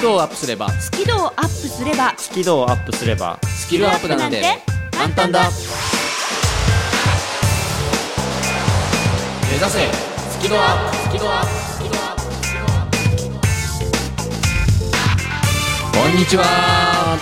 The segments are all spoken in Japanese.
キ度をアップすれば。スキルをアップすれば。スキルをアップすれば。スキルアップなんて。簡単だ。目指せ。スキルアップ。スキルアップ。スキルアップ。スキルアップこんにちは。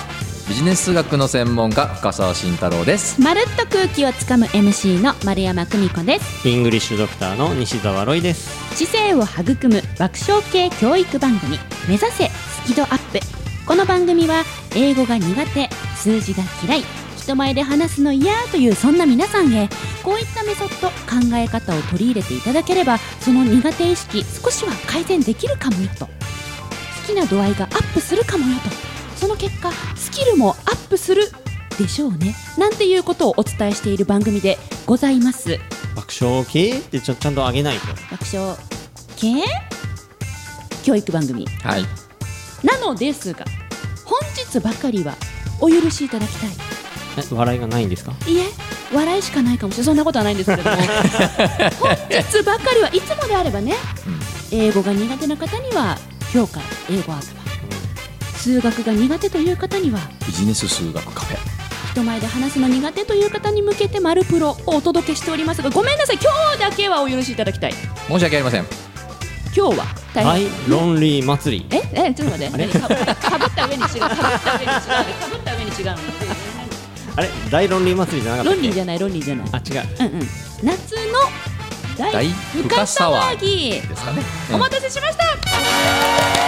ビジネス数学の専門家深澤慎太郎です。まるっと空気をつかむ MC の丸山久美子です。イングリッシュドクターの西澤ロイです。知性を育む爆笑系教育番組。目指せスキドアップこの番組は英語が苦手数字が嫌い人前で話すの嫌というそんな皆さんへこういったメソッド考え方を取り入れていただければその苦手意識少しは改善できるかもよと。好きな度合いがアップするかもよと。その結果スキルもアップするでしょうね。なんていうことをお伝えしている番組でございます。爆笑系ってちゃんと上げないと。爆笑系？教育番組。はいなのですが本日ばかりはお許しいただきたい。え笑いがないんですか？いえ笑いしかないかもしれない。そんなことはないんですけれども。本日ばかりはいつもであればね、英語が苦手な方には評価英語アート数学が苦手という方にはビジネス数学カフェ。人前で話すの苦手という方に向けて「マルプロ」をお届けしておりますがごめんなさい。今日だけはお許しいただきたい。申し訳ありません。今日は大はい変、ロンリー祭り。ええちょっと待って。何かぶかぶった上に違う。かぶった上に違う。かぶった上に違う。のあれ大ロンリー祭りじゃなかったっけ論理じゃない論理じゃないあ違う。う。んう。ん夏の大大深深騒騒ぎですかね、う。んお待たせしました、ちょあ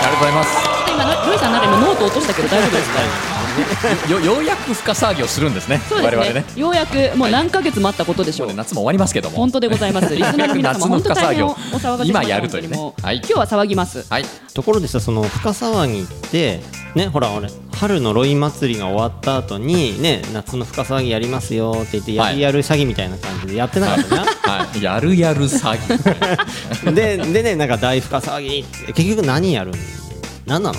りがとう。ございますっと今のロイさんなんか今ノート落としたけど大丈夫ですかよようやく深騒ぎをするんですね。そうですね。我々ね。ようやくもう何ヶ月待ったことでしょう、もうね夏も終わりますけども。本当でございます。リスナーの皆様夏の本当大変お深騒がせしました今やるというね。本当にもうはい。今日は騒ぎます。はい。ところでさその深騒ぎってねほら俺春のロイ祭りが終わった後にね夏の深騒ぎやりますよって言ってやるやる詐欺みたいな感じでやってなかったな、はい、やるやる詐欺。ででねなんか大深騒ぎって結局何やるん？何なの？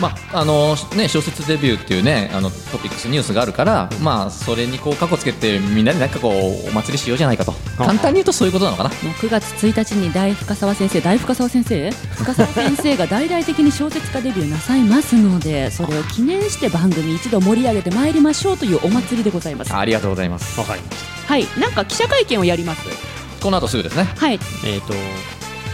まああのね、小説デビューっていうねあのトピックスニュースがあるから、まあ、それにこう過去つけてみんなでなんかこうお祭りしようじゃないかと。簡単に言うとそういうことなのかな。もう9月1日に大深沢先生大深沢先生深沢先生が大々的に小説家デビューなさいますのでそれを記念して番組一度盛り上げてまいりましょうというお祭りでございます。ありがとうございます。わかりましはい。なんか記者会見をやります？この後すぐですね。はい。たえっ、と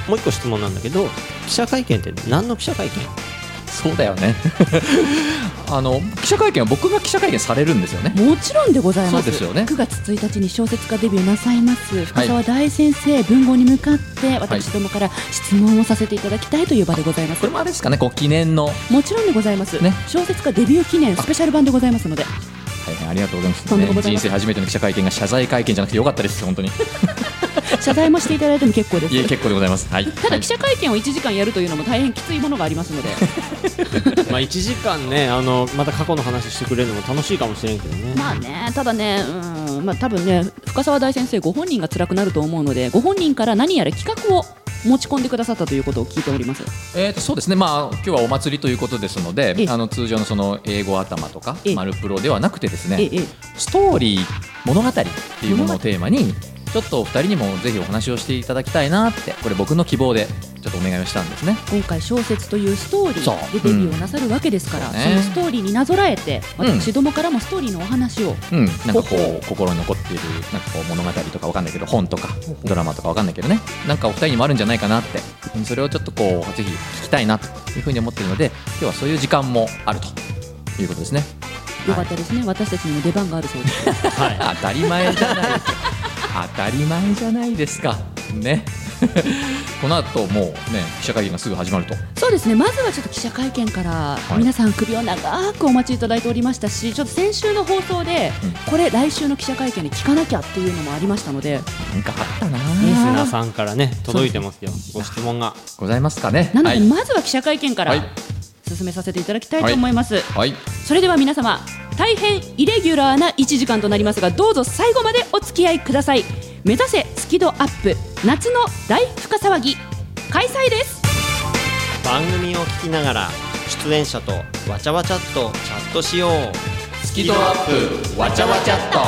もう一個質問なんだけど記者会見って何の記者会見？そうだよね。あの記者会見は僕が記者会見されるんですよね。もちろんでございます。そうですよね。9月1日に小説家デビューなさいます。深沢大先生、文豪に向かって私どもから質問をさせていただきたいという場でございます、これもあれですかねこう記念の、はもちろんでございます、ね。小説家デビュー記念スペシャル版でございますので。い、ありがとうございます、とんでもございません。人生初めての記者会見が謝罪会見じゃなくてよかったです本当に謝罪もしていただいても結構です。いえ結構でございます。はい。ただ記者会見を1時間やるというのも大変きついものがありますので。まあ1時間ねあのまた過去の話してくれるのも楽しいかもしれんけどね。まあねただねうんまあ多分ね深沢大先生ご本人が辛くなると思うのでご本人から何やら企画を持ち込んでくださったということを聞いております。えー、とそうですね、まあ今日はお祭りということですのでええ。あの通常のその英語頭とかええ。マルプロではなくてですねストーリー物語っていうものをテーマにちょっとお二人にもぜひお話をしていただきたいなってこれ僕の希望でちょっとお願いをしたんですね。今回小説というストーリーでデビューをなさるわけですから、うん。そのストーリーになぞらえてうん。私どもからもストーリーのお話を、うん、なんかこう心に残っているなんかこう物語とかわかんないけど本とかドラマとかわかんないけどね。なんかお二人にもあるんじゃないかなって。うんそれをちょっとこうぜひ聞きたいなというふうに思っているので今日はそういう時間もあると。いうことですね。よかったですね、私たちにも出番があるそうです。はい。当たり前じゃない当たり前じゃないですか。ね。この後もうね記者会見がすぐ始まると。そうですね。まずはちょっと記者会見からい。皆さん首を長くお待ちいただいておりましたしちょっと先週の放送でうん。これ来週の記者会見で聞かなきゃっていうのもありましたので。なんかあったなリスナーさんからね届いてますよ。ご質問が。ございますかね。なのではい、まずは記者会見からはい。進めさせていただきたいと思います、はい、それでは皆様大変イレギュラーな1時間となりますがどうぞ最後までお付き合いください。目指せスキドアップ夏の大深騒ぎ開催です。番組を聞きながら出演者とわちゃわちゃっとチャットしよう。スキドアップわちゃわちゃっと。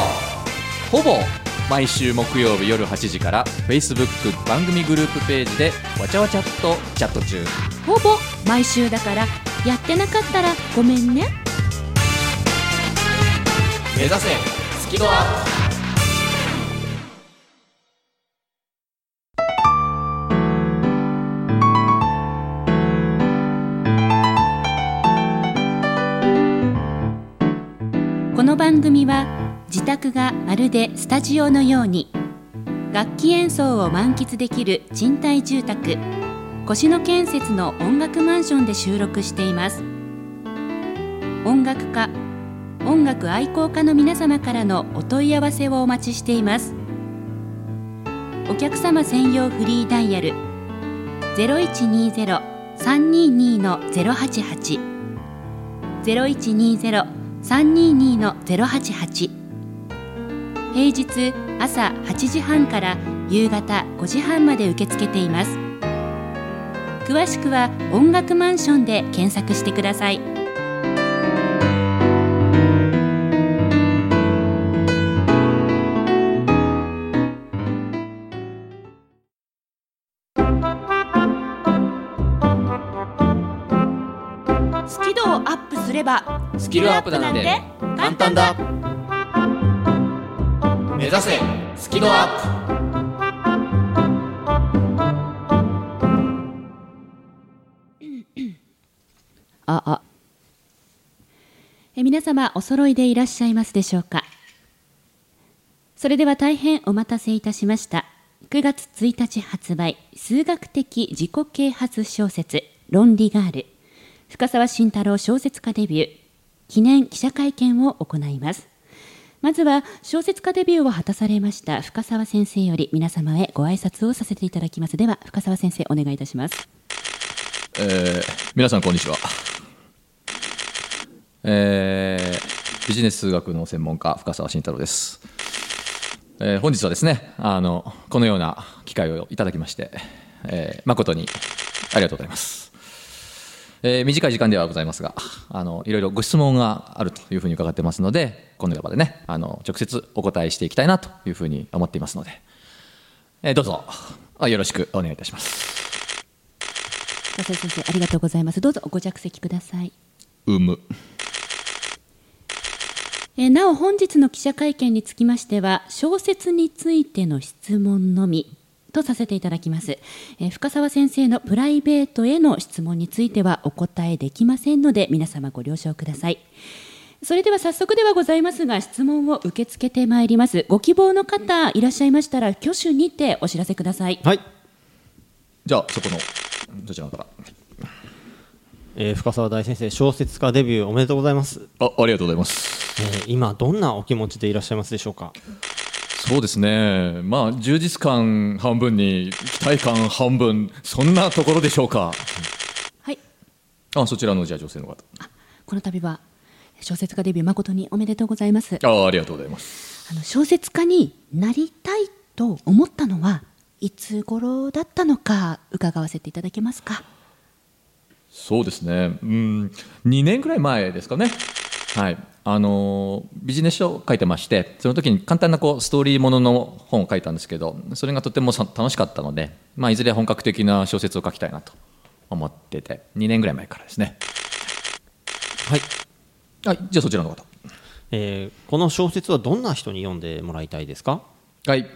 ほぼ毎週木曜日夜8時から Facebook 番組グループページでわちゃわちゃっとチャット中。ほぼ毎週だからやってなかったらごめんね目指せ。スキドア。この番組は自宅がまるでスタジオのように楽器演奏を満喫できる賃貸住宅越野建設の音楽マンションで収録しています。音楽家音楽愛好家の皆様からのお問い合わせをお待ちしています。お客様専用フリーダイヤル0120-322-088 0120-322-088平日朝8時半から夕方5時半まで受け付けています。詳しくは音楽マンションで検索してください。スキルアップなんて簡単だ。目指せ。スキドアップ。ああ。え皆様お揃いでいらっしゃいますでしょうか？それでは大変お待たせいたしました。9月1日発売数学的自己啓発小説論理ガール。深沢慎太郎小説家デビュー。記念記者会見を行います。まずは小説家デビューを果たされました深沢先生より皆様へご挨拶をさせていただきます。では深沢先生お願いいたします。えー皆さんこんにちは、えービジネス数学の専門家深澤慎太郎です、えー本日はですねあのこのような機会をいただきまして、えー誠にありがとうございます、えー短い時間ではございますがあのいろいろご質問があるというふうに伺ってますのでこの場でねあの直接お答えしていきたいなというふうに思っていますので、えーどうぞ。あよろしくお願いいたします。先生ありがとうございます。どうぞご着席ください。うむ。えーなお本日の記者会見につきましては小説についての質問のみとさせていただきます、えー深沢先生のプライベートへの質問についてはお答えできませんので皆様ご了承ください。それでは早速ではございますが質問を受け付けてまいります。ご希望の方いらっしゃいましたら挙手にてお知らせください。はい、じゃあそこのどちらからえー深澤大先生小説家デビューおめでとうございます、あありがとうございます。えー今どんなお気持ちでいらっしゃいますでしょうか？そうですね。まあ充実感半分に期待感半分そんなところでしょうか。はい。あそちらのじゃあ女性の方。この度は小説家デビュー誠におめでとうございます。あありがとうございます。あの小説家になりたいと思ったのはいつ頃だったのか伺わせていただけますか？そうですね。うん。2年ぐらい前ですかねはい。あのービジネス書を書いてましてその時に簡単なこうストーリーものの本を書いたんですけどそれがとてもさ楽しかったので、まあ、いずれ本格的な小説を書きたいなと思ってて2年ぐらい前からですね。はい、はいじゃあそちらの方。えーこの小説はどんな人に読んでもらいたいですか？はい、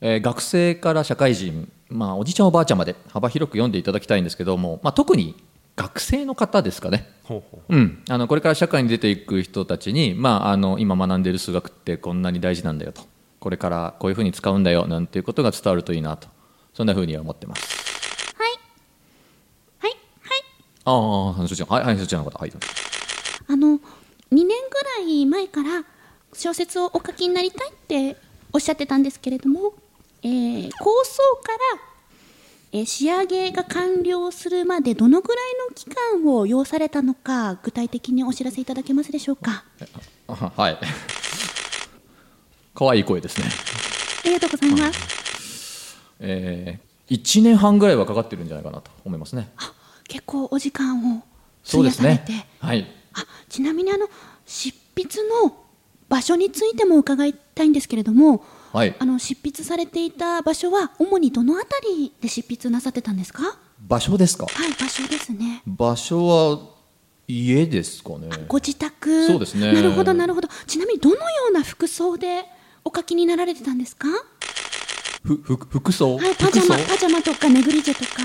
えー学生から社会人、まあ、おじいちゃんおばあちゃんまで幅広く読んでいただきたいんですけども、まあ、特に学生の方ですかね、ほうほう。ん、あのこれから社会に出ていく人たちに、まあ、あの今学んでいる数学ってこんなに大事なんだよと。これからこういうふうに使うんだよなんていうことが伝わるといいなと。そんなふうには思ってます。はい。はい。ああそちらはい、はい、そちらの方。はいあの2年ぐらい前から小説をお書きになりたいっておっしゃってたんですけれども、えー構想から、えー仕上げが完了するまでどのぐらいの期間を要されたのか具体的にお知らせいただけますでしょうか？あはい。可愛い声ですね。ありがとうございます。えー、1年半ぐらいはかかってるんじゃないかなと思いますね。あ結構お時間をそうですね。はい。あちなみにあの執筆の場所についても伺いたいんですけれどもはい。あの執筆されていた場所は主にどのあたりで執筆なさってたんですか？場所ですか？はい場所ですね。場所は家ですかね。ご自宅。そうですね。なるほどなるほど。ちなみにどのような服装でお書きになられてたんですか？ふふ服装、はいパジャマ服パジャマとかネグリジェとか。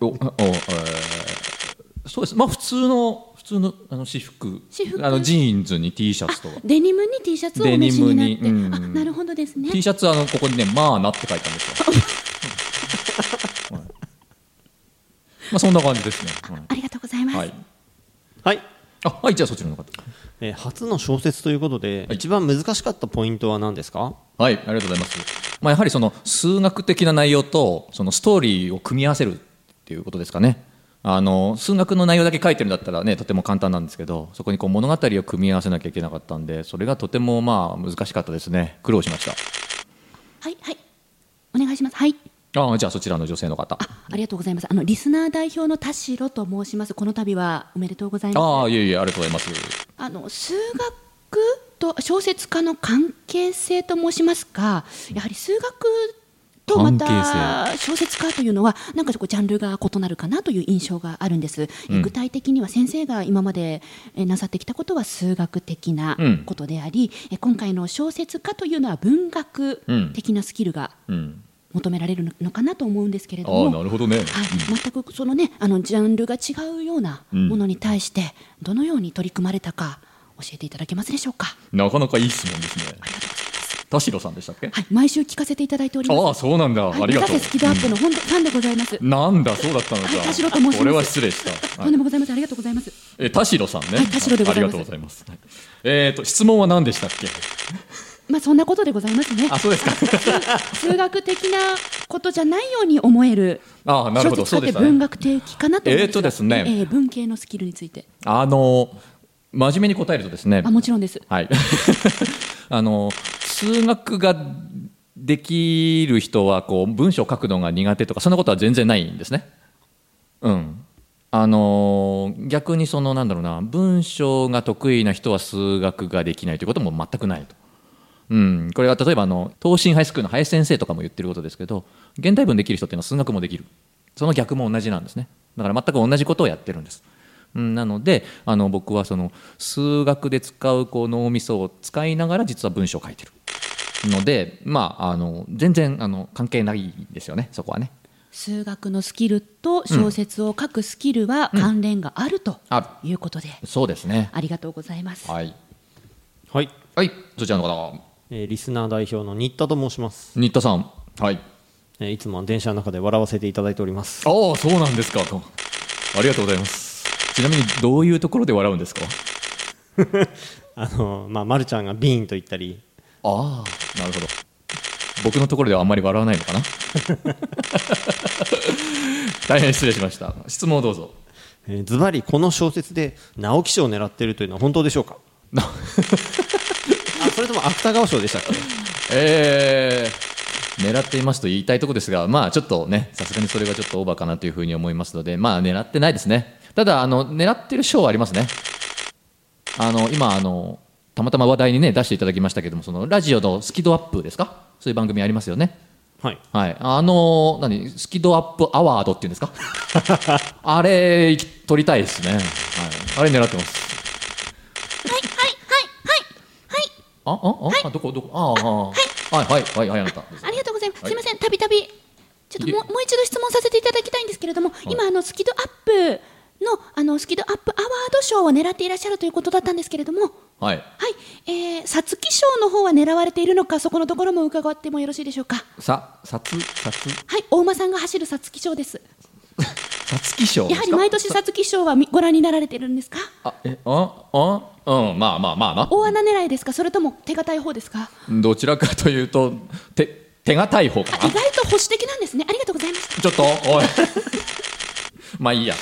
装おお、えーそうです。まあ普通の普通のあの私服。私服？あのジーンズに T シャツとか。デニムに T シャツをお召しになって、デニムにうん。あなるほどですね。T シャツはあのここにね「まあな」って書いたんですよ、はい。まあそんな感じですね、はい。ありがとうございます、はい、はい、あはいじゃあそちらの方。えー初の小説ということで、はい。一番難しかったポイントは何ですか？はい、ありがとうございます。まあ、やはりその数学的な内容とそのストーリーを組み合わせるっていうことですかね。あの数学の内容だけ書いてるんだったらねとても簡単なんですけどそこにこう物語を組み合わせなきゃいけなかったんでそれがとてもまあ難しかったですね。苦労しました。はいはい。お願いします。はい。ああじゃあそちらの女性の方。あありがとうございます。あのリスナー代表の田代と申します。この度はおめでとうございます。ああいえいえありがとうございます。あの数学と小説家の関係性と申しますかやはり数学とまた小説家というのはなんかジャンルが異なるかなという印象があるんです、うん。具体的には先生が今までえなさってきたことは数学的なうん。ことであり、え今回の小説家というのは文学的なスキルがうん。求められるのかなと思うんですけれども、なるほどね、はい、全くそのねあのジャンルが違うようなものに対してどのように取り組まれたか教えていただけますでしょうか。うんなかなかいい質問ですね。ありがとうございます。田代さんでしたっけ、はい、毎週聞かせていただいております。ああそうなんだ、はい、ありがとう。スキドアップの本当ファンでございます。なんだそうだったのか、はい田代と申します。これは失礼した、はい。とんでもございません。ありがとうございます。え田代さんね、はい田代でございます。ありがとうございます、はい。えっ、と質問は何でしたっけ？まあそんなことでございますね。あそうですか。数学的なことじゃないように思える。ああなるほど。そうでしたね。文学的かなと思うんえーとですね。えー文系のスキルについて。あの真面目に答えるとですね。あもちろんです。はい。あの数学ができる人はこう文章書くのが苦手とかそんなことは全然ないんですね。うん。あの逆にそのなんだろうな文章が得意な人は数学ができないということも全くないと。うん、これは例えばあの東進ハイスクールの林先生とかも言ってることですけど現代文できる人っていうのは数学もできる。その逆も同じなんですね。だから全く同じことをやってるんです、なのであの僕はその数学で使うこう脳みそを使いながら実は文章を書いてるのでまああの全然あの関係ないですよねそこはね。数学のスキルと小説を書くスキルは関連があるとあいうことで、そうですね。ありがとうございます。はい。はい、はい。そちらの方。えーリスナー代表の新田と申します、新田さん。はい。えーいつもは電車の中で笑わせていただいております。ああそうなんですかと。ありがとうございますちなみにどういうところで笑うんですか？あのまあ、ま、るちゃんがビーンと言ったり。ああなるほど。僕のところではあんまり笑わないのかな？大変失礼しました。質問をどうぞ。えーズバリこの小説で直木賞を狙っているというのは本当でしょうか？な あそれとも芥川賞でしたっけ？えー、狙っていますと言いたいところですがまあちょっとねさすがにそれはちょっとオーバーかなというふうに思いますのでまあ狙ってないですねただあの狙ってる賞はありますね。あの今あのたまたま話題にね出していただきましたけどもそのラジオのスキドアップですか？そういう番組ありますよね。はい。はい、あの何？スキドアップアワードっていうんですか？あれ取りたいですね、はい、あれ狙ってます。はいはいはいはい。あああ、あどこどこ？あああはい。はいはいはいあなた。ありがとうございます。はい。すみません、たびたび。ちょっともうもう一度質問させていただきたいんですけれども、今あのスキドアップのあのスキドアップアワード賞を狙っていらっしゃるということだったんですけれども、はいはい、えー、皐月賞の方は狙われているのか、そこのところも伺ってもよろしいでしょうか。ささつさつはい、大間さんが走る皐月賞です。さつき賞やはり毎年皐月賞はみご覧になられてるんですか？あえああうんまあまあまあな大穴狙いですか、それとも手堅い方ですか？どちらかというと手手堅い方かなあ意外と保守的なんですね。ありがとうございました。ちょっとおい まあいいや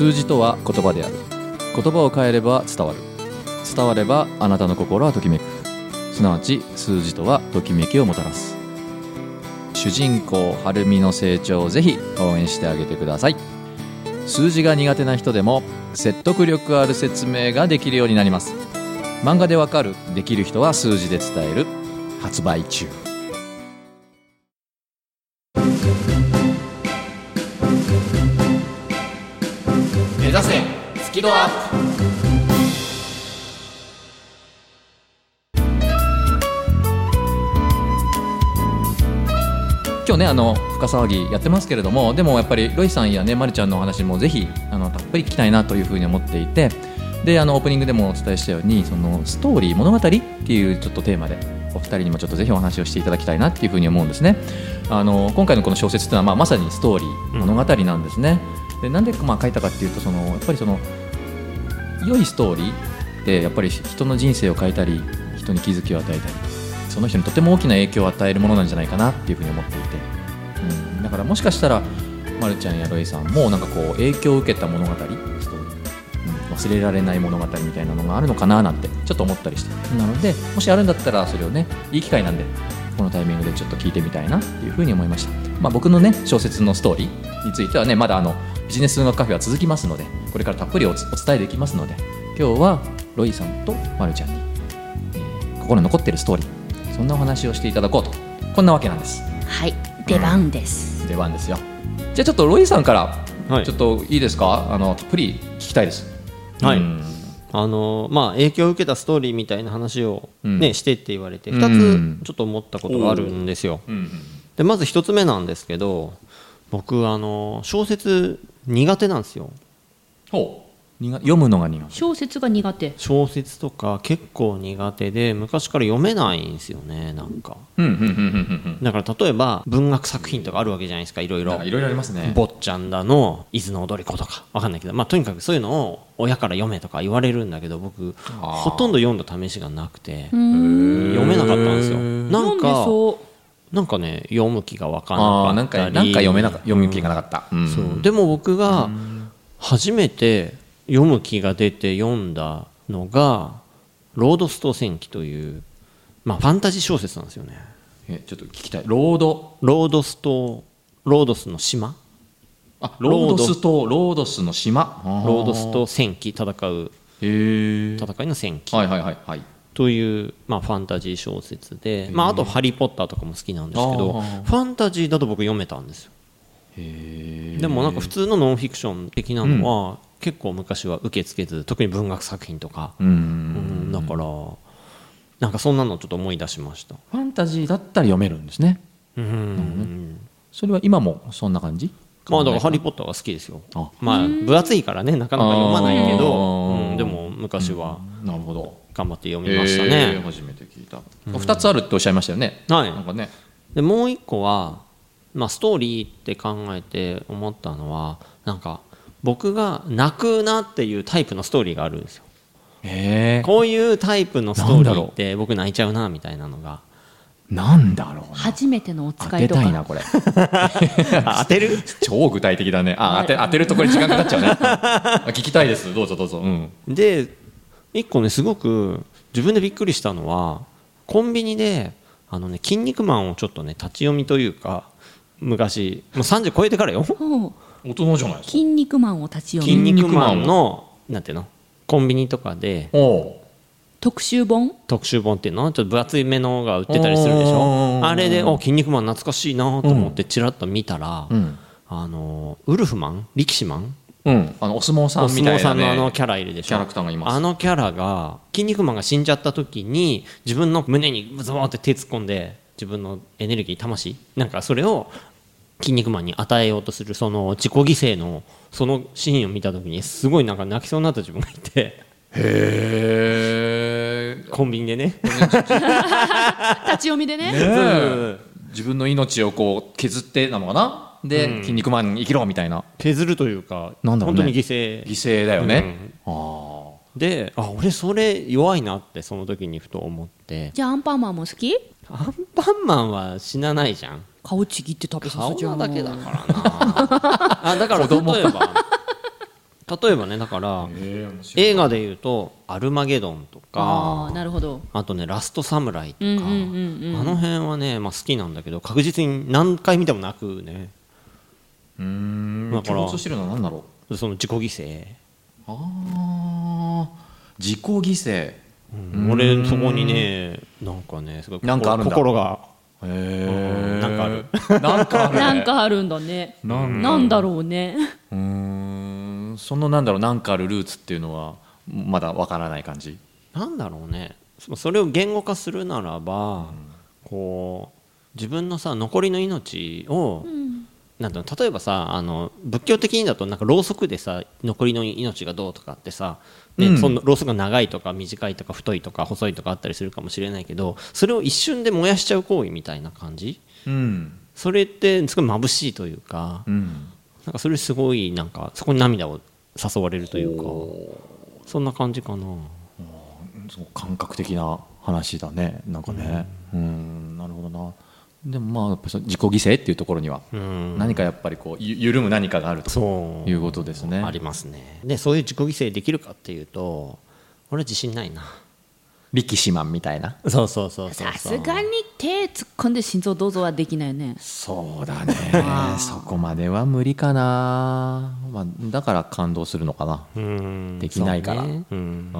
数字とは言葉である。言葉を変えれば伝わる。伝わればあなたの心はときめく。すなわち数字とはときめきをもたらす。主人公晴美の成長をぜひ応援してあげてください。数字が苦手な人でも説得力ある説明ができるようになります。漫画でわかるできる人は数字で伝える。発売中。スキドア。ップ今日ねあの深騒ぎやってますけれどもでもやっぱりロイさんやねまるちゃんのお話もぜひあのたっぷり聞きたいなというふうに思っていてであのオープニングでもお伝えしたようにそのストーリー物語っていうちょっとテーマでお二人にもちょっとぜひお話をしていただきたいなっていうふうに思うんですね。あの今回のこの小説っていうのは、まあ、まさにストーリー物語なんですね、でなんでまあ書いたかっていうとそのやっぱりその良いストーリーってやっぱり人の人生を変えたり人に気づきを与えたりその人にとても大きな影響を与えるものなんじゃないかなっていうふうに思っていて、うん、だからもしかしたら、ま、るちゃんやロイさんもなんかこう影響を受けた物語ストーリー、うん、忘れられない物語みたいなのがあるのかななんてちょっと思ったりして。なのでもしあるんだったらそれをねいい機会なんでこのタイミングでちょっと聞いてみたいなっていうふうに思いました、まあ、僕のね小説のストーリーについてはねまだあのビジネス数学カフェは続きますのでこれからたっぷりおお伝えできますので今日はロイさんとまるちゃんに、えー心に残ってるストーリーそんなお話をしていただこうと。こんなわけなんです。はい。出番です。出番ですよ。じゃあちょっとロイさんからはい。ちょっといいですか、あのたっぷり聞きたいです。はい。うんあのまあ、影響を受けたストーリーみたいな話を、ねうんしてって言われてうん2つちょっと思ったことがあるんですよ。うんでまず1つ目なんですけど僕あの小説苦手なんですよ。ほ読むのが苦手。小説が苦手。小説とか結構苦手で昔から読めないんですよねなんか。うんうんうんうんうん。だから例えば文学作品とかあるわけじゃないですかいろいろ。いろいろありますね。坊ちゃんだの伊豆の踊り子とかわかんないけど、まあ、とにかくそういうのを親から読めとか言われるんだけど僕ほとんど読んだ試しがなくて読めなかったんですよ。なんでかそう。なんかね読む気が分かんんなかったり。かなんか読めなか読む気がなかった、うん。そう。でも僕が初めて読む気が出て読んだのが「ロードス島戦記」という、まあ、ファンタジー小説なんですよね。えちょっと聞きたい。ロード。ロードス島ロードスの島？あロードスとロード。スの島。ロードスと戦記戦う戦いの戦記。はいはいはいはい。という、まあ、ファンタジー小説で、まあ、あと「ハリー・ポッター」とかも好きなんですけどファンタジーだと僕読めたんですよ。へでもなんか普通のノンフィクション的なのは、結構昔は受け付けず特に文学作品とか、ううんんだからなんかそんなのちょっと思い出しました。ファンタジーだったら読めるんですね。うん。それは今もそんな感じ？まあだから「ハリー・ポッター」は好きですよ。あ。まあ分厚いからねなかなか読まないけあど、ー。うんでも昔はなるほど。頑張って読みましたへーね、初めて聞いた。二つあるっておっしゃいましたよね。はい。なんかね。でもう一個は、まあ、ストーリーって考えて思ったのはなんか僕が泣くなっていうタイプのストーリーがあるんですよ。へえ。こういうタイプのストーリーって僕泣いちゃうなみたいなのが。なんだろうな。初めてのお当使いとか。てたいなこれ。当てる？超具体的だね。あ当て当てるとこれ時間かかっちゃうね。あ聞きたいです。どうぞどうぞ。うん。で一個ねすごく自分でびっくりしたのはコンビニであのね「筋肉マン」をちょっとね立ち読みというか昔もう30超えてからよ大人じゃないですか。筋肉マンを立ち読筋み肉マンのなんていうの？コンビニとかで特集本？特集本っていうの？ちょっと分厚いめのが売ってたりするでしょ？おーあれで「お筋肉マン懐かしいな」と思ってちらっと見たら、うん。あのウルフマン？力士マン？うん。あのお相撲さおんみたいな、ね、相撲さんのあのキャラいるでしょ？キャラクターがいます。あのキャラが筋肉マンが死んじゃった時に自分の胸にズボーって手突っ込んで自分のエネルギー魂？なんかそれを筋肉マンに与えようとするその自己犠牲のそのシーンを見た時にすごいなんか泣きそうになった自分がいて。へえ コンビニでね。立ち読みでね。ね自分の命をこう削ってなのかな？で、筋肉マンに生きろみたいな。削るというかなんだろうね。本当に犠牲。犠牲だよね、あであ俺それ弱いなってその時にふと思って。じゃあアンパンマンも好き？アンパンマンは死なないじゃん顔ちぎって食べさせちゃう。顔だけだからな。あだから例えば。例えばねだから映画でいうと「アルマゲドン」とああかなるほど。あとね「ラストサムライ」とか、うんうんうんうん。あの辺はね、まあ、好きなんだけど確実に何回見ても泣くね。ーうーんだから共通してるのは何だろう？その自己犠牲、ああ自己犠牲。うん俺そこにねなんかねすごいなんかあるんだ。心がへえなんかある。なんかあるね。なんかあるんだね。なんなんだろうね。うーん。そのなんだろうなんかあるルーツっていうのはまだわからない感じ？なんだろうね。そそれを言語化するならば、こう自分のさ残りの命を、なんだろう例えばさあの仏教的にだとなんかろうそくでさ残りの命がどうとかってさ、ねうん。そのろうそくが長いとか短いとか太いとか細いとかあったりするかもしれないけどそれを一瞬で燃やしちゃう行為みたいな感じ？うん。それってすごい眩しいというか、うん。なんかそれすごいなんかそこに涙を誘われるというかそんな感じかな。感覚的な話だね。なんかね。うんなるほどなでもまあやっぱその自己犠牲っていうところにはうん。何かやっぱりこうゆ緩む何かがあるとそう。いうことですね。ありますね。でそういう自己犠牲できるかっていうと俺は自信ないな。力士マンみたいな。そうそうそうそうさすがに手突っ込んで心臓どうぞはできないよね。そうだね。そこまでは無理かな、まあ、だから感動するのかな。うん。できないから。そうね。うん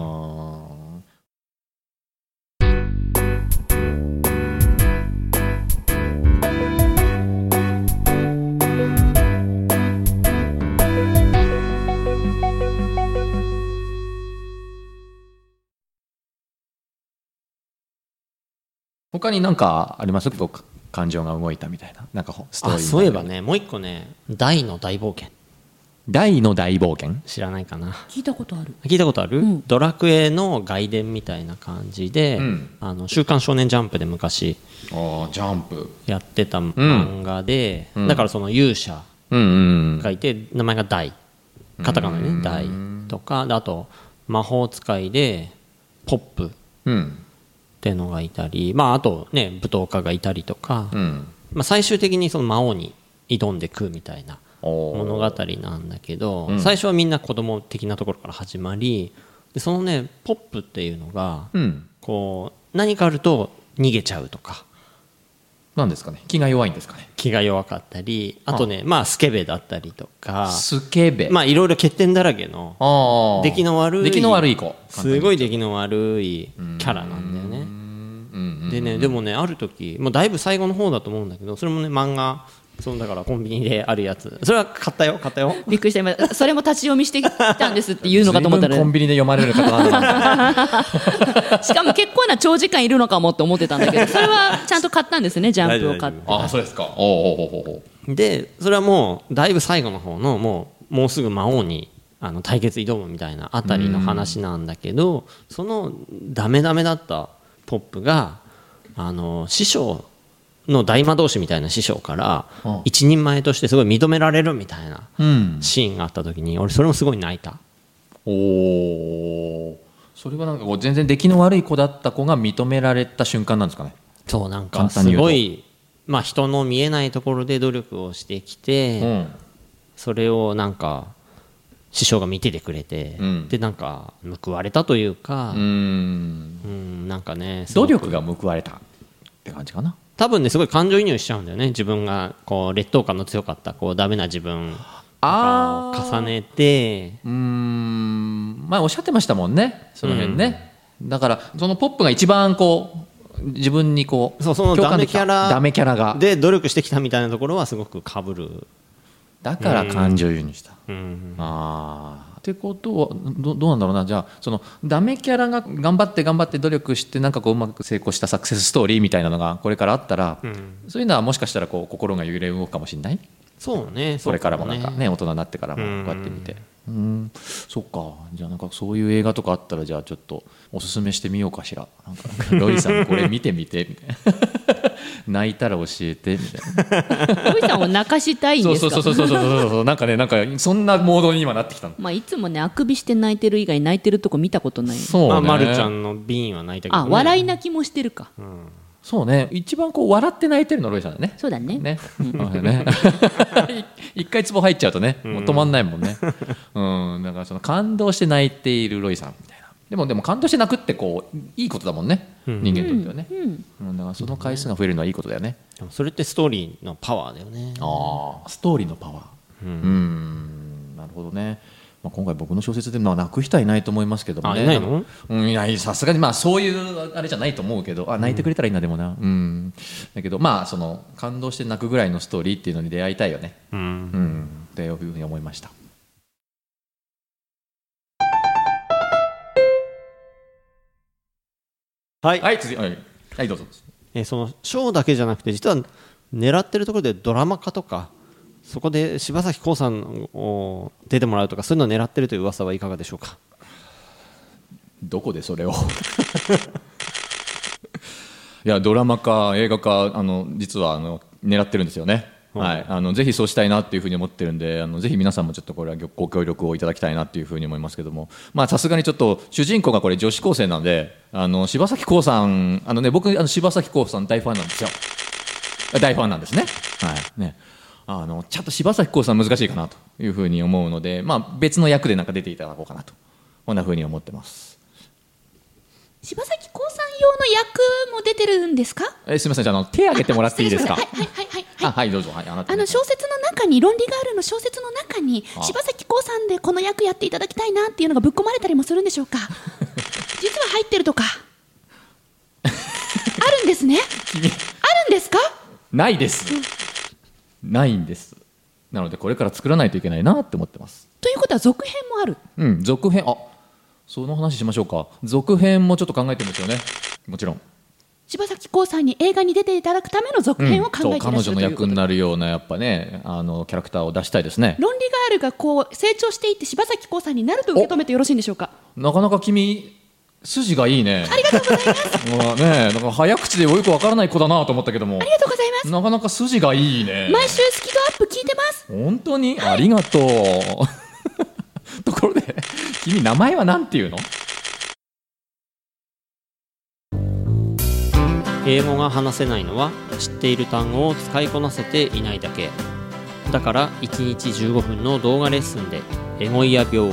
他に何かありますこう感情が動いたみたいな。なんかほストーリーそういえばねもう一個ね大の大冒険。大の大冒険？知らないかな。聞いたことある。聞いたことある、うん。ドラクエの外伝みたいな感じで「うん。あの週刊少年ジャンプ」で昔ジャンプ。やってた漫画で、うん。だからその勇者うんうんがいて名前が大。カタカナでね大とかであと魔法使いでポップ。っうんてのがいたりまああとね舞踏家がいたりとか、うん。まあ、最終的にその魔王に挑んでくみたいな物語なんだけど、うん。最初はみんな子供的なところから始まりでそのねポップっていうのがうん。こう何かあると逃げちゃうとか。なんですかね？気が弱いんですかね？気が弱かったりあ。とねまあスケベだったりとかスケベ。まあいろいろ欠点だらけの出来の悪い出来の悪い子。すごい出来の悪いキャラなんだよねでねでもねある時もうだいぶ最後の方だと思うんだけどそれもね漫画そのだからコンビニであるやつ。それは買ったよ買ったよ。びっくりした今それも立ち読みしてきたんですって言うのかと思った随分コンらビニで読まれる方なんだ しかも結構な長時間いるのかもって思ってたんだけどそれはちゃんと買ったんですねジャンプを買って。ああそうですか。おおおおおでそれはもうだいぶ最後の方のもうもうすぐ魔王にあの対決挑むみたいなあたりの話なんだけどそのダメダメだったポップがあの師匠の大魔導士みたいな師匠からうん一人前としてすごい認められるみたいなうん。シーンがあった時に俺それもすごい泣いた。おおそれはなんか全然出来の悪い子だった子が認められた瞬間なんですかね。そうなんかすごいまあ人の見えないところで努力をしてきて、うん。それをなんか師匠が見ててくれて、うん。でなんか報われたというかう、ん。うんなんかね努力が報われた。って感じかな。多分ねすごい感情移入しちゃうんだよね。自分がこう劣等感の強かったこうダメな自分とかを重ねてうーん。前おっしゃってましたもんね。その辺ね、だからそのポップが一番こう自分にこうそうそのダ共感できた。メキャラダメキャラが。で努力してきたみたいなところはすごくかぶる、だから感情移入した、うん、ああってことはどどうなんだろうな。じゃあそのダメキャラが頑張って頑張って努力してなんかこううまく成功したサクセスストーリーみたいなのがこれからあったら、そういうのはもしかしたらこう心が揺れ動くかもしれない？そうねこれからもなんかね大人になってからもうん。こうやって見て。うんそっか。じゃあなんかそういう映画とかあったらじゃあちょっとおすすめしてみようかしら。なんかロイさんこれ見てみてみたいな。泣いたら教えてみたいな。ロイさんを泣かしたいんそうですか？そうそうそうそうそうそう。なんかねなんかそんなモードに今なってきたの。まあいつもねあくびして泣いてる以外泣いてるとこ見たことない。そうね、まあ、まるちゃんの瓶は泣いたけど、あね、笑い泣きもしてるかそうね。一番こう笑って泣いてるのロイさんだね。そうだね。ね、一回ツボ入っちゃうとねもう止まんないもんね。うん。だからその感動して泣いているロイさんみたいな。でもでも感動して泣くってこういいことだもんね、人間にとってはね、うん。だからその回数が増えるのはいいことだよね、それってストーリーのパワーだよね。ああストーリーのパワー。うん。なるほどね、まあ、今回僕の小説で、まあ、泣く人はいないと思いますけどもね。いないの、うん、いないさすがに、まあ、そういうあれじゃないと思うけど。あ泣いてくれたらいいなでもな、うん、うん、だけどまあその感動して泣くぐらいのストーリーっていうのに出会いたいよね、うん、うん、っていうふうに思いました。はい、はい、次、はい、はい、どうぞ、えー、そのショーだけじゃなくて実は狙ってるところでドラマ化とかそこで柴咲コウさんを出てもらうとかそういうのを狙ってるという噂はいかがでしょうか？どこでそれを？いやドラマ化映画化あの実はあの狙ってるんですよね、はい、あのぜひそうしたいなっていうふうに思ってるんであのぜひ皆さんもちょっとこれはご協力をいただきたいなっていうふうに思いますけども。まあさすがにちょっと主人公がこれ女子高生なんであの柴咲コウさんあのね僕あの柴咲コウさん大ファンなんですよ。大ファンなんですね。はい。ねあのちゃんと柴咲コウさん難しいかなというふうに思うので、まあ、別の役でなんか出ていただこうかなと。こんなふうに思ってます。柴咲コウさん用の役も出てるんですか？えすみません。じゃああの手挙げてもらっていいですか？はいはいはいはい。あはいどうぞ。はいあなた。あの小説の中に論理があるの小説の中にあ柴咲コウさんでこの役やっていただきたいなっていうのがぶっ込まれたりもするんでしょうか？実は入ってるとか。あるんですね。君。あるんですか？ないですないんです。なのでこれから作らないといけないなって思ってます。ということは続編もある。うん続編。あその話しましょうか。続編もちょっと考えてるんですよね。もちろん。柴咲コウさんに映画に出ていただくための続編を考えていらっしゃ彼女のるということ役になるようなやっぱねあのキャラクターを出したいですね。論理ガールがこう成長していって柴咲コウさんになると受け止めてよろしいんでしょうか？なかなか君筋がいいね。ありがとうございます。まあねなんか早口でよくわからない子だなと思ったけども。ありがとうございます。なかなか筋がいいね。毎週スキドアップ聞いてます。本当に？ありがとう。ところで君名前は何ていうの？英語が話せないのは知っている単語を使いこなせていないだけ。だから1日15分の動画レッスンでエゴイヤ病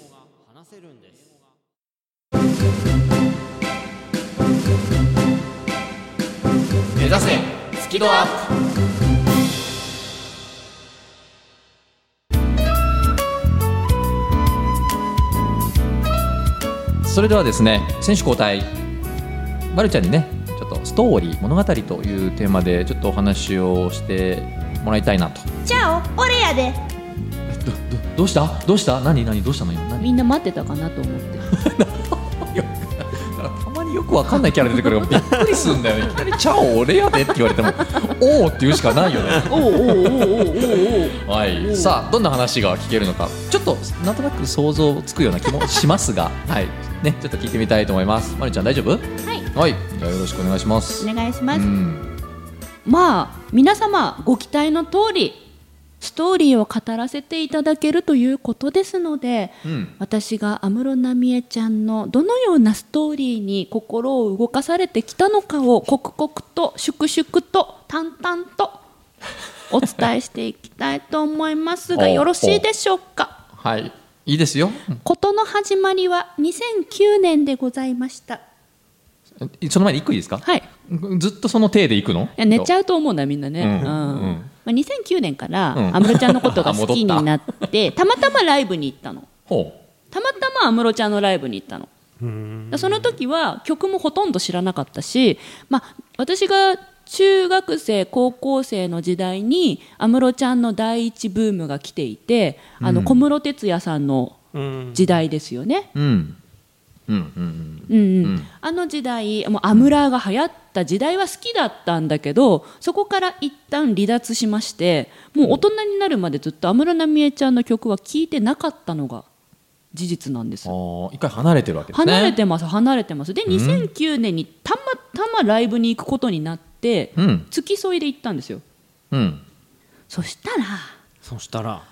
指せ。スキドアップ。それではですね選手交代。まるちゃんにねちょっとストーリー物語というテーマでちょっとお話をしてもらいたいなと。じゃあ俺やで。どどどうした？どうした？何何どうしたの？今何？みんな待ってたかなと思って くわかんないキャラ出てくるからびっくりするんだよね。いきなり「チャオ俺やで」って言われても「おお」って言うしかないよね。おうおうおうおうおうおうはい、さあどんな話が聞けるのか。ちょっとなんとなく想像つくような気もしますが。はい。ねちょっと聞いてみたいと思います。まるちゃん大丈夫？はい。はい。じゃあよろしくお願いします。お願いします、うん。まあ皆様ご期待の通りストーリーを語らせていただけるということですので、うん。私が安室奈美恵ちゃんのどのようなストーリーに心を動かされてきたのかを刻々と粛々と淡々と お伝えしていきたいと思いますがおよろしいでしょうか？はい。いいですよ。事の始まりは2009年でございました。その前に一個いいですか？はい。ずっとその体で行くの？いや寝ちゃうと思うんだみんなね、うん。うん。うんまあ、2009年からうん。安室ちゃんのことが好きになって たまたまライブに行ったの。ほたまたま安室ちゃんのライブに行ったの。だその時は曲もほとんど知らなかったし、まあ、私が中学生高校生の時代に安室ちゃんの第一ブームが来ていてあのうん。小室哲哉さんのうん。時代ですよね、ううんあの時代もうアムラーが流行った時代は好きだったんだけどそこから一旦離脱しましてもう大人になるまでずっと安室奈美恵ちゃんの曲は聴いてなかったのが事実なんです。一回離れてるわけですね。離れてます離れてます。で2009年にたまたまライブに行くことになってうん。付き添いで行ったんですよ。うん。そしたらそしたら。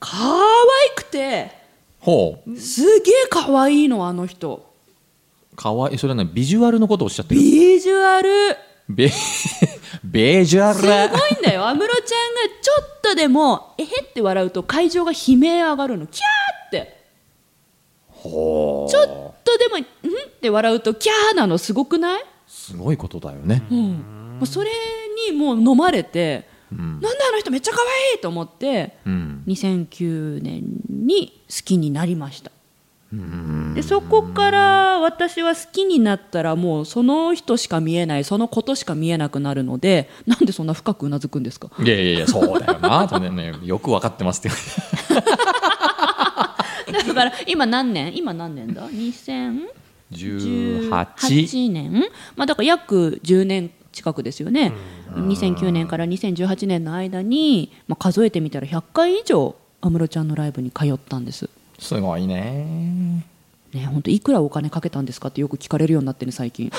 可愛くてほう。すげえ可愛いのあの人。かわいいそれはねビジュアルのことをおっしゃってる。ビジュアル。ベベ ジュアル。すごいんだよ。安室ちゃんがちょっとでもえへって笑うと会場が悲鳴上がるの。キャーって。ほう。ちょっとでもんって笑うとキャーなの。すごくない、すごいことだよね。うん、それにもう飲まれて、うん。なんであの人めっちゃ可愛いと思ってうん。2009年に好きになりました。でそこから私は好きになったらもうその人しか見えないそのことしか見えなくなるのでなんでそんな深くうなずくんですか？いやいやいやそうだよな。とねねよく分かってますって。だから今何年？今何年だ？2018 18年？まあだから約10年近くですよね2009年から2018年の間に、まあ、数えてみたら100回以上安室ちゃんのライブに通ったんです。すごいね。ね本当いくらお金かけたんですかってよく聞かれるようになってね最近、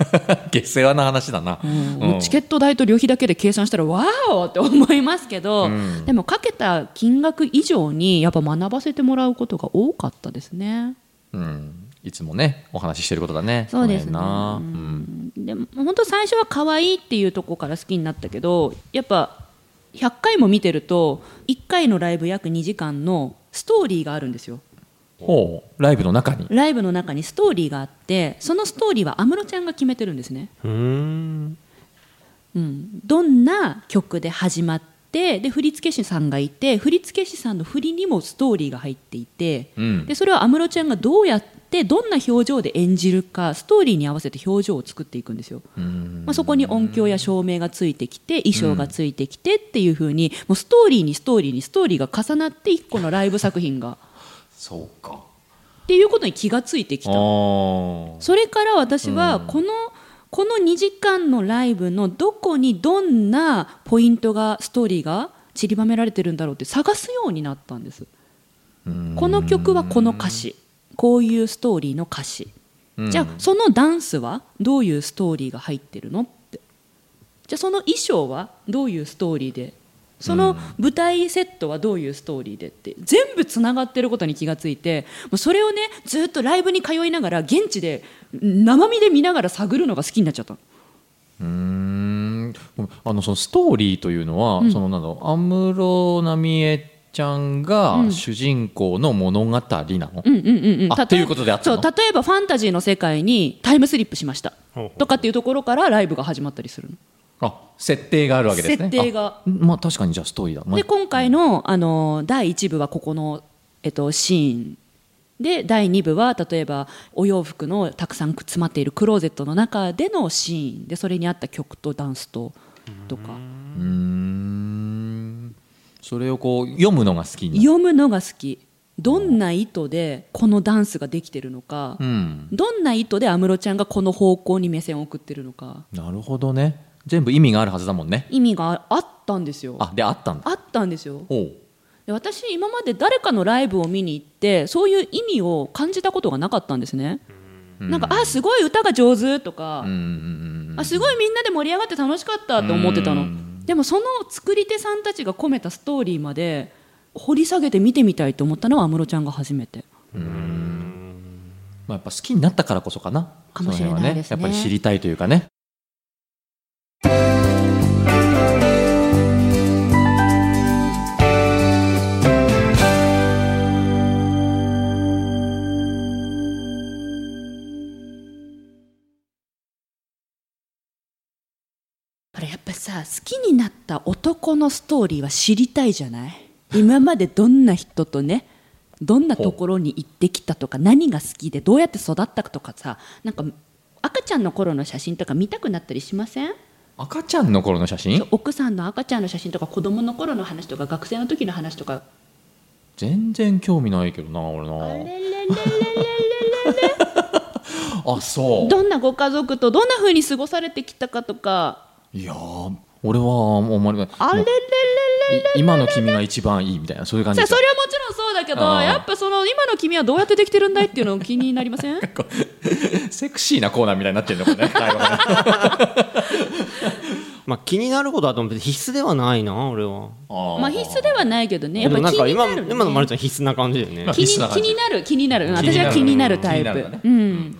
下世話な話だな、うん。チケット代と旅費だけで計算したらわーおって思いますけど、うん。でもかけた金額以上にやっぱ学ばせてもらうことが多かったですね。うん、いつもねお話ししてることだね。そうですね。でも本当最初は可愛いっていうところから好きになったけどやっぱ100回も見てると1回のライブ約2時間のストーリーがあるんですよ。ほう。ライブの中に？ライブの中にストーリーがあってそのストーリーは安室ちゃんが決めてるんですね、うーん。うん、どんな曲で始まってで振付師さんがいて振付師さんの振りにもストーリーが入っていて、うん。でそれを安室ちゃんがどうやってどんな表情で演じるかストーリーに合わせて表情を作っていくんですよ。うん。まあ、そこに音響や照明がついてきて衣装がついてきてっていう風にもうストーリーにストーリーにストーリーが重なって一個のライブ作品が。そうか。っていうことに気がついてきあたー。それから私はこの、この2時間のライブのどこにどんなポイントがストーリーが散りばめられてるんだろうって探すようになったんです。うん。この曲はこの歌詞こういうストーリーの歌詞。うん。じゃあそのダンスはどういうストーリーが入ってるのって。じゃあその衣装はどういうストーリーで。その舞台セットはどういうストーリーでって。全部つながってることに気がついて。もうそれをねずっとライブに通いながら現地で生身で見ながら探るのが好きになっちゃったの。うーん。あのそのストーリーというのは、うん。そのなんだろう安室奈美恵ちゃんがうん。主人公の物語なの、うんうんうんうん。あっていうことであったの？そう例えばファンタジーの世界にタイムスリップしました。とかっていうところからライブが始まったりするの。あ設定があるわけですね。設定が。あまあ確かにじゃあストーリーだ、まあで今回のあの第1部はここの、えっと、シーン。で第2部は例えばお洋服のたくさん詰まっているクローゼットの中でのシーン。でそれに合った曲とダンスととか。うーんそれをこう読むのが好き読むのが好き。どんな意図でこのダンスができてるのか。うん。どんな意図で安室ちゃんがこの方向に目線を送ってるのか。なるほどね。全部意味があるはずだもんね。意味があったんですよ。あであったんだ。あったんですよ。で私今まで誰かのライブを見に行ってそういう意味を感じたことがなかったんですね、なんかあすごい歌が上手とか、うんうんうん。あすごいみんなで盛り上がって楽しかったと思ってたの、うんでもその作り手さんたちが込めたストーリーまで掘り下げて見てみたいと思ったのは安室ちゃんが初めて。まあ、やっぱ好きになったからこそかな。かもしれないですね。その辺はやっぱり知りたいというかねさ好きになった男のストーリーは知りたいじゃない？今までどんな人とねどんなところに行ってきたとか何が好きでどうやって育ったかとかさなんか赤ちゃんの頃の写真とか見たくなったりしません？赤ちゃんの頃の写真？奥さんの赤ちゃんの写真とか子供の頃の話とか学生の時の話とか。全然興味ないけどな俺な。あそうどんなご家族とどんな風に過ごされてきたかとかいやー俺はあんまりあれれれ今の君が一番いいみたいなそういう感じそれはもちろんそうだけどやっぱその今の君はどうやってできてるんだいっていうの気になりません？セクシーなコーナーみたいになってるのこれね まあ気になることはと思って必須ではないな俺は。まあ必須ではないけどねやっぱ気になる、ね、今のまるちゃん必須な感じだよね。まあ気に気になる気になる。私は気になるタイプ。ね。うん。うん。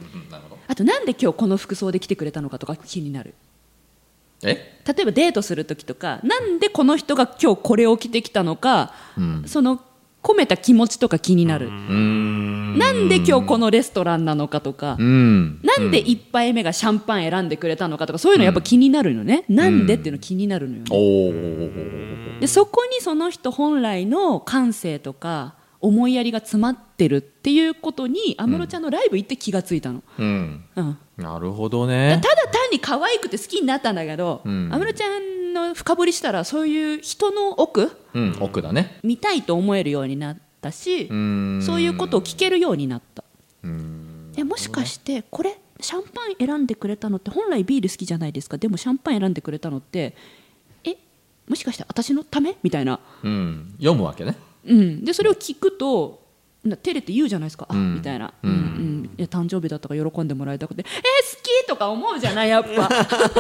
あとなんで今日この服装で来てくれたのかとか気になるえ？例えばデートする時とかなんでこの人が今日これを着てきたのか、うん。その込めた気持ちとか気になる、なんで今日このレストランなのかとか、うん。なんで1杯目がシャンパン選んでくれたのかとかそういうのやっぱ気になるのね、なんでっていうの気になるのよね、でそこにその人本来の感性とか思いやりが詰まってるっていうことに安室ちゃんのライブ行って気がついたの、うん。うん、なるほどたねだ単に可愛くて好きになったんだけど安ん。室、ちゃんの深掘りしたらそういう人の奥うん奥だね。見たいと思えるようになったし、うん。そういうことを聞けるようになった。うん。えもしかしてこれシャンパン選んでくれたのって本来ビール好きじゃないですか。でもシャンパン選んでくれたのってえもしかして私のため？みたいな、うん。読むわけね。うん、でそれを聞くとな照れて言うじゃないですか、あうん。みたいな、ううんんうん、いや誕生日だったから喜んでもらいたくてえー、好きとか思うじゃないやっぱ。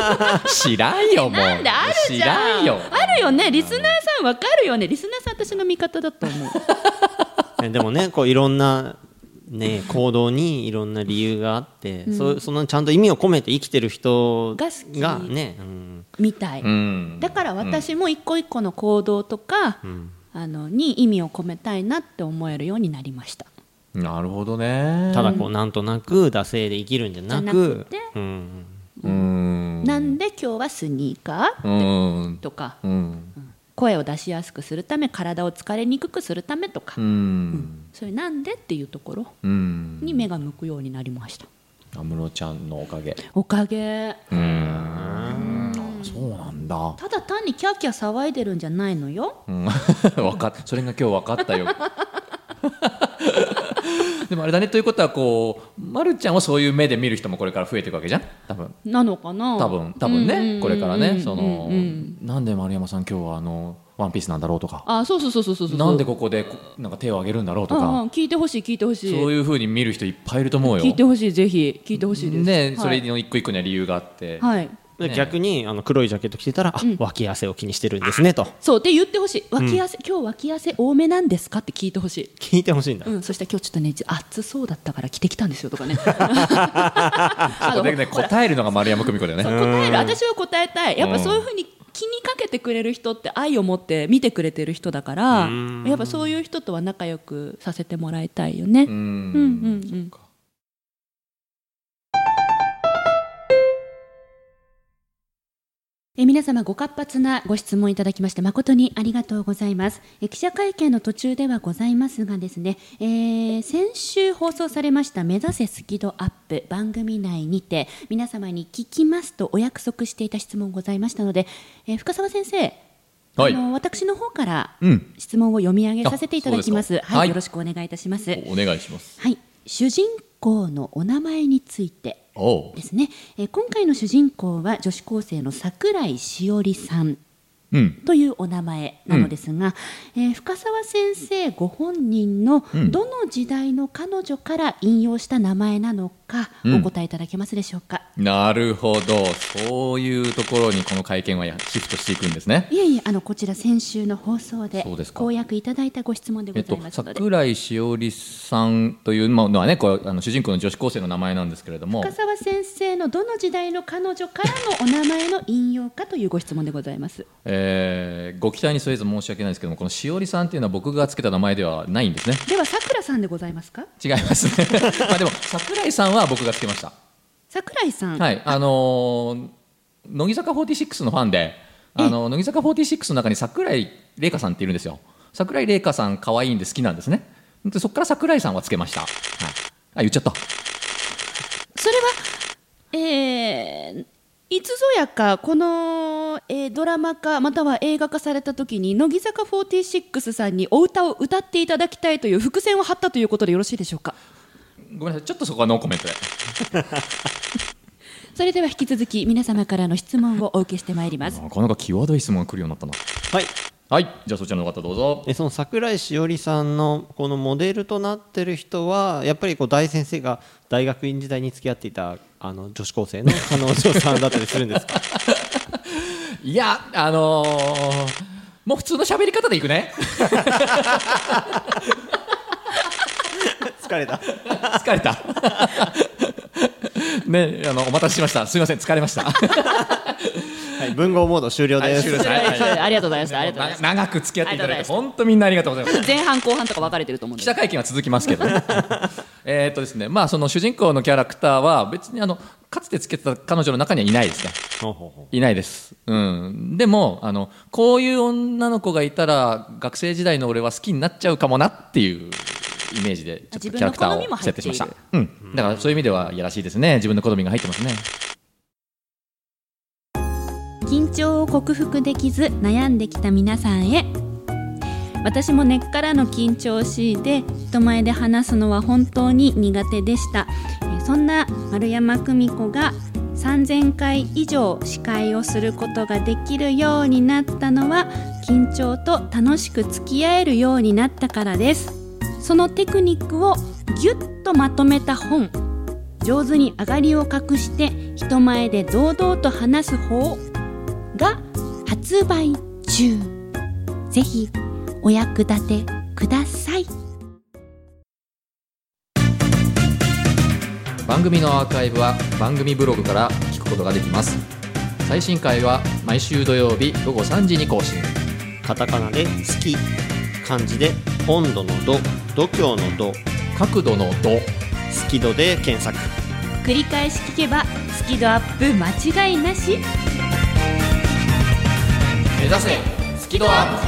知らんよもう。なんであるじ知らゃんんよ。あるよね。リスナーさんわかるよね。リスナーさん私の味方だと思う。えでもねこういろんなね行動にいろんな理由があって、そそのちゃんと意味を込めて生きてる人が好き。がね、うん。みたい、うん。だから私も一個一個の行動とか、あのに意味を込めたいなって思えるようになりました。なるほどね。ただこうなんとなく惰性で生きるんじゃなくじゃなくてうん、うん。なんで今日はスニーカーうんとかうん。声を出しやすくするため体を疲れにくくするためとか、うん。そういうなんでっていうところうん。に目が向くようになりました。安室ちゃんのおかげ。おかげ。うんだただ単にキャーキャー騒いでるんじゃないのよ。うん。わかっそれが今日分かったよ。でもあれだねということはこう、ま、るちゃんをそういう目で見る人もこれから増えていくわけじゃん？多分。なのかな？多分多分ねこれからね。そのうんうんなんで丸山さん今日はあのワンピースなんだろうとか。あそうそうそうそうそうそう。なんでここでこなんか手を挙げるんだろうとうんうん。か聞いてほしい聞いてほしい。そういうふうに見る人いっぱいいると思うよ。聞いてほしいぜひ聞いてほしいです。ねそれはいの一個一個には理由があって。はい。でね逆にあの黒いジャケット着てたら、あ脇汗を気にしてるんですねと。そう。って言ってほしい。脇汗、今日脇汗多めなんですかって聞いてほしい。聞いてほしいんだ、うん、そしたら今日ちょっとね暑そうだったから着てきたんですよとかね。ね答えるのが丸山久美子だよね。答える。私は答えたい。やっぱそういうふうに気にかけてくれる人って愛を持って見てくれてる人だからやっぱそういう人とは仲良くさせてもらいたいよね、ううんん、うんうんえ皆様ご活発なご質問いただきまして誠にありがとうございます。え記者会見の途中ではございますがですね、えー先週放送されました目指せスキドアップ番組内にて皆様に聞きますとお約束していた質問ございましたので、えー深澤先生はい。あの私の方からうん。質問を読み上げさせていただきます。うですか。はい。よろしくお願いいたします。お願いします。はい、主人公のお名前についてですね。えー今回の主人公は女子高生の桜井しおりさんうん。というお名前なのですが、えー深澤先生ご本人のうん。どの時代の彼女から引用した名前なのかうん。お答えいただけますでしょうか？なるほど。そういうところにこの会見はやシフトしていくんですね。いえいえあのこちら先週の放送で公約いただいたご質問でございえっと、ますので、桜井しおりさんというまあのはねこれあの主人公の女子高生の名前なんですけれども。深澤先生のどの時代の彼女からのお名前の引用かというご質問でございます。えーご期待に添えず申し訳ないですけどもこのしおりさんっていうのは僕がつけた名前ではないんですね。ではさくらさんでございますか？違いますね。まあでも桜井さんは僕がつけました。桜井さん、はいあのー乃木坂46のファンであの乃木坂46の中に桜井玲香さんっているんですよ。桜井玲香さん可愛いんで好きなんですね。でそこから桜井さんはつけました、はい、あ言っちゃった。それはえーいつぞやかこの、えードラマ化または映画化された時に乃木坂46さんにお歌を歌っていただきたいという伏線を張ったということでよろしいでしょうか？ごめんなさい。ちょっとそこはノーコメントで。それでは引き続き皆様からの質問をお受けしてまいります。なかなか際どい質問が来るようになったな。はい。はい。じゃあそちらの方どうぞ。でその桜井しおりさんのこのモデルとなってる人はやっぱりこう大先生が大学院時代に付き合っていたあの女子高生の彼女さんだったりするんですか？いやあのーもう普通の喋り方でいくね 疲れた。疲れた。ねあのお待たせしました。すみません疲れました。はい文豪モード終了です、はい終了です。はいありがとうございましたありがとうございましたな長く付き合っていただいて本当みんなありがとうございます。前半後半とか分かれてると思うんで。記者会見は続きますけどえーっとですねまあその主人公のキャラクターは別にあのかつてつけてた彼女の中にはいないですね。いないです、うん、でもあのこういう女の子がいたら学生時代の俺は好きになっちゃうかもなっていうイメージでちょっとキャラクターを設定しました。自うん、だからそういう意味ではいやらしいですね。自分の好みが入ってますね。緊張を克服できず悩んできた皆さんへ。私も根っからの緊張しいで人前で話すのは本当に苦手でした。えーそんな丸山久美子が3000回以上司会をすることができるようになったのは緊張と楽しく付き合えるようになったからですそのテクニックをぎゅっとまとめた本。上手に上がりを隠して人前で堂々と話す方。が発売中。ぜひお役立てください。番組のアーカイブは番組ブログから聞くことができます。最新回は毎週土曜日午後3時に更新。うカタカナで「好き」漢字で「温度の度」「度胸の度」角度の度「好き度」で検索。繰り返し聞けばスキドアップ間違いなし。目指せスキドアップ。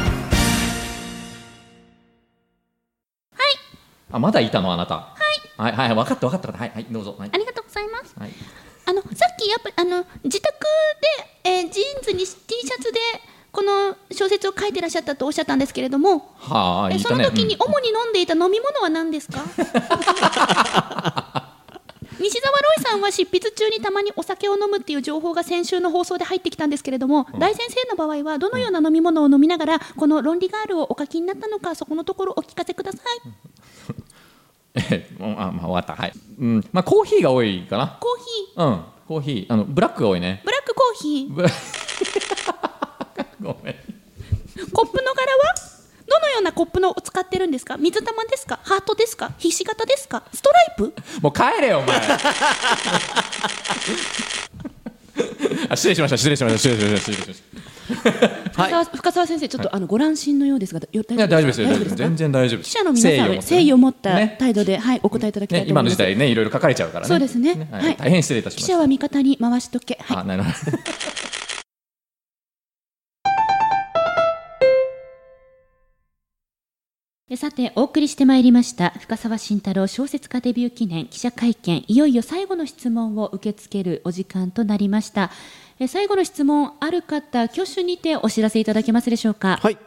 はい。あまだいたのあなた。はい。はいはい分かった分かった分かったはいはいどうぞ。はい。ありがとうございます。はい。あのさっきやっぱあの自宅で、えージーンズに T シャツでこの小説を書いてらっしゃったとおっしゃったんですけれども、はあね。えその時にうん。主に飲んでいた飲み物は何ですか？西澤ロイさんは執筆中にたまにお酒を飲むっていう情報が先週の放送で入ってきたんですけれども、大先生の場合はどのような飲み物を飲みながらこの論理ガールをお書きになったのかそこのところお聞かせください。えもうあまあ終わった。はい。うん。まあコーヒーが多いかな。コーヒー。うん。コーヒー。あのブラックが多いね。ブラックコーヒー。ブラごめんコップの柄は？どのようなコップのを使ってるんですか？水玉ですか？ハートですか？ひし形ですか？ストライプ？もう帰れよお前。あ失礼しました。失礼しました。失礼しました。失礼しました。はい。深澤深澤先生ちょっとあのご乱心のようですがよいや大丈夫ですよ。大丈夫ですか？全然大丈夫記者の皆さんは誠意を持った態度で、はい、お答えいただきたいね、今のと思います。時代ねいろいろ書かれちゃうからね。そうですね。はい。はい。大変失礼いたしました。記者は味方に回しとけ。はい。あなるほどさて、お送りしてまいりました、深澤慎太郎小説家デビュー記念記者会見、いよいよ最後の質問を受け付けるお時間となりました。え最後の質問、ある方、挙手にてお知らせいただけますでしょうか？はい。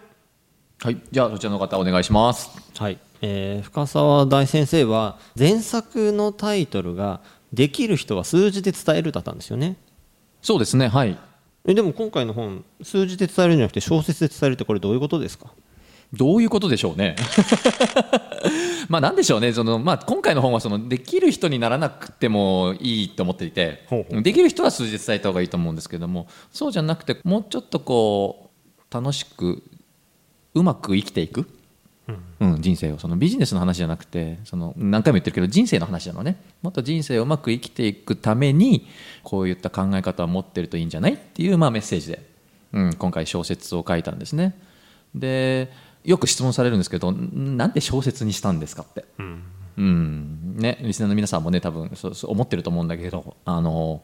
はい。じゃあそちらの方お願いします。はい、えー深澤大先生は前作のタイトルが「できる人は数字で伝える」だったんですよね。そうですね。はい。えでも今回の本数字で伝えるんじゃなくて小説で伝えるってこれどういうことですか？どういうことでしょうね。まあなんでしょうね。その、まあ、今回の本はそのできる人にならなくてもいいと思っていてできる人は数字で伝えた方がいいと思うんですけどもそうじゃなくてもうちょっとこう楽しくうまく生きていく、うん人生を。そのビジネスの話じゃなくてその何回も言ってるけど人生の話なのね。もっと人生をうまく生きていくためにこういった考え方を持ってるといいんじゃないっていう、まあ、メッセージで、うん、今回小説を書いたんですね。でよく質問されるんですけどんなんで小説にしたんですかって、うん。ね、リスナーの皆さんもね多分そうそう思ってると思うんだけどあの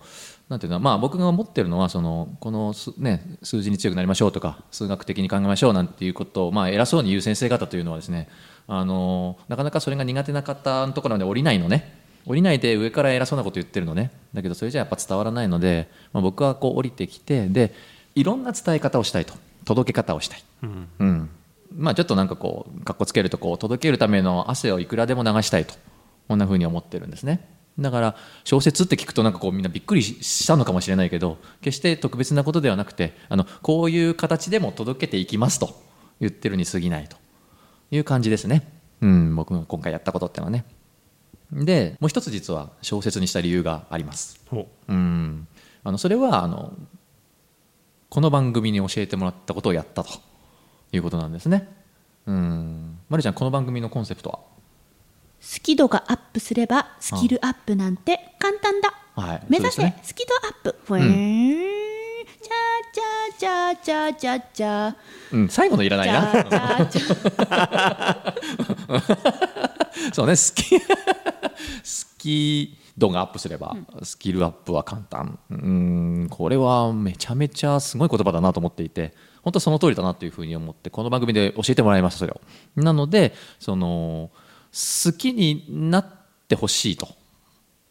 なんていうのまあ僕が思ってるのはそのこのす、ね、数字に強くなりましょうとか数学的に考えましょうなんていうことを、まあ、偉そうに言う先生方というのはですねあのなかなかそれが苦手な方のところまで降りないのね。降りないで上から偉そうなこと言ってるのね。だけどそれじゃやっぱ伝わらないので、まあ、僕はこう降りてきてでいろんな伝え方をしたいと。届け方をしたい、うんまあ、ちょっとなんかこうかっこつけるとこう届けるための汗をいくらでも流したいとこんな風に思ってるんですね。だから小説って聞くとなんかこうみんなびっくりしたのかもしれないけど決して特別なことではなくてあのこういう形でも届けていきますと言ってるに過ぎないという感じですね、うん、僕が今回やったことってのはね。でもう一つ実は小説にした理由があります。うん。あのそれはあのこの番組に教えてもらったことをやったということなんですね。うん。まるちゃんこの番組のコンセプトは？スキ度がアップすればスキルアップなんて簡単だ。はい。目指せ、ね。スキドアップ。ふえー。チャチャチャチャチャ。チャうん、最後のいらないチな。そうね。好きスキー度がアップすれば、スキルアップは簡単。うん。これはめちゃめちゃすごい言葉だなと思っていて本当その通りだなというふうに思ってこの番組で教えてもらいましたそれを。なのでその好きになってほしいと。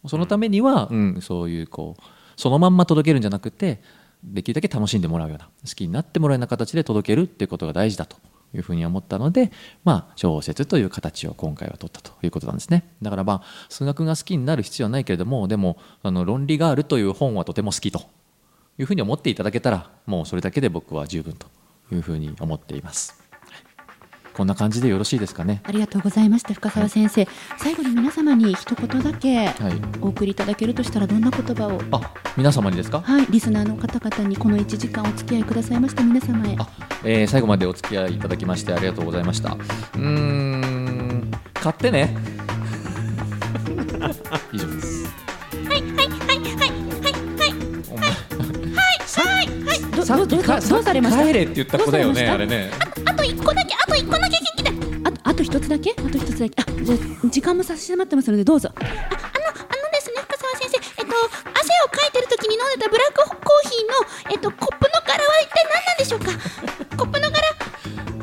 そのためには、うん、そういうこうそのまんま届けるんじゃなくてできるだけ楽しんでもらうような好きになってもらうような形で届けるっていうことが大事だというふうに思ったので、まあ、小説という形を今回は取ったということなんですね。だからまあ数学が好きになる必要はないけれどもでもあの論理があるという本はとても好きと。いうふうに思っていただけたらもうそれだけで僕は十分というふうに思っています。こんな感じでよろしいですかね。ありがとうございました深澤先生、最後に皆様に一言だけはい。お送りいただけるとしたらどんな言葉を？あ皆様にですか？はいリスナーの方々にこの1時間お付き合いくださいました皆様へ。あ、えー最後までお付き合いいただきましてありがとうございました。うーん買ってね。以上です。はいはいはいはいはいどさっきかどうされました？帰れって言った子だよねあれね。あと一個だけあと一個だけ聞きたい。ああと一つだけ？あと一つだけ。あじゃあ時間も差し迫ってますのでどうぞ。ああのあのですね深澤先生。えっと汗をかいてる時に飲んでたブラックコーヒーのえっとコップの柄は一体何なんでしょうか？コップの柄？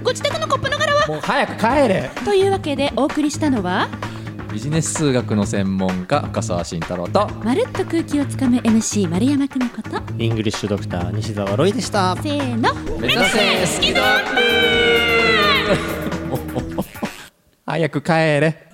ご自宅のコップの柄は？もう早く帰れ。というわけでお送りしたのはビジネス数学の専門家深澤慎太郎と。まるっと空気をつかむ MC 丸山久美子と。イングリッシュドクター西澤ロイでした。せーの。目指せ。スキドアップ早く帰れ